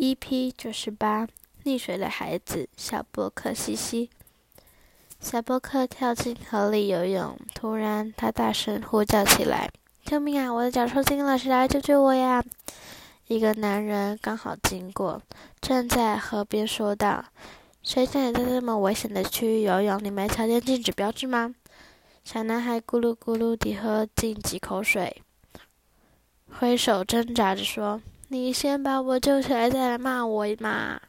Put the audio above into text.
EP 九十八，溺水的孩子，小波克西西。小波克跳进河里游泳，突然他大声呼叫起来：“救命啊！我的脚抽筋了，谁来救救我呀？”一个男人刚好经过，站在河边说道：“谁叫你在这么危险的区域游泳？你没瞧见禁止标志吗？”小男孩咕噜咕噜地喝进几口水，挥手挣扎着说。你先把我救起来，再来骂我嘛！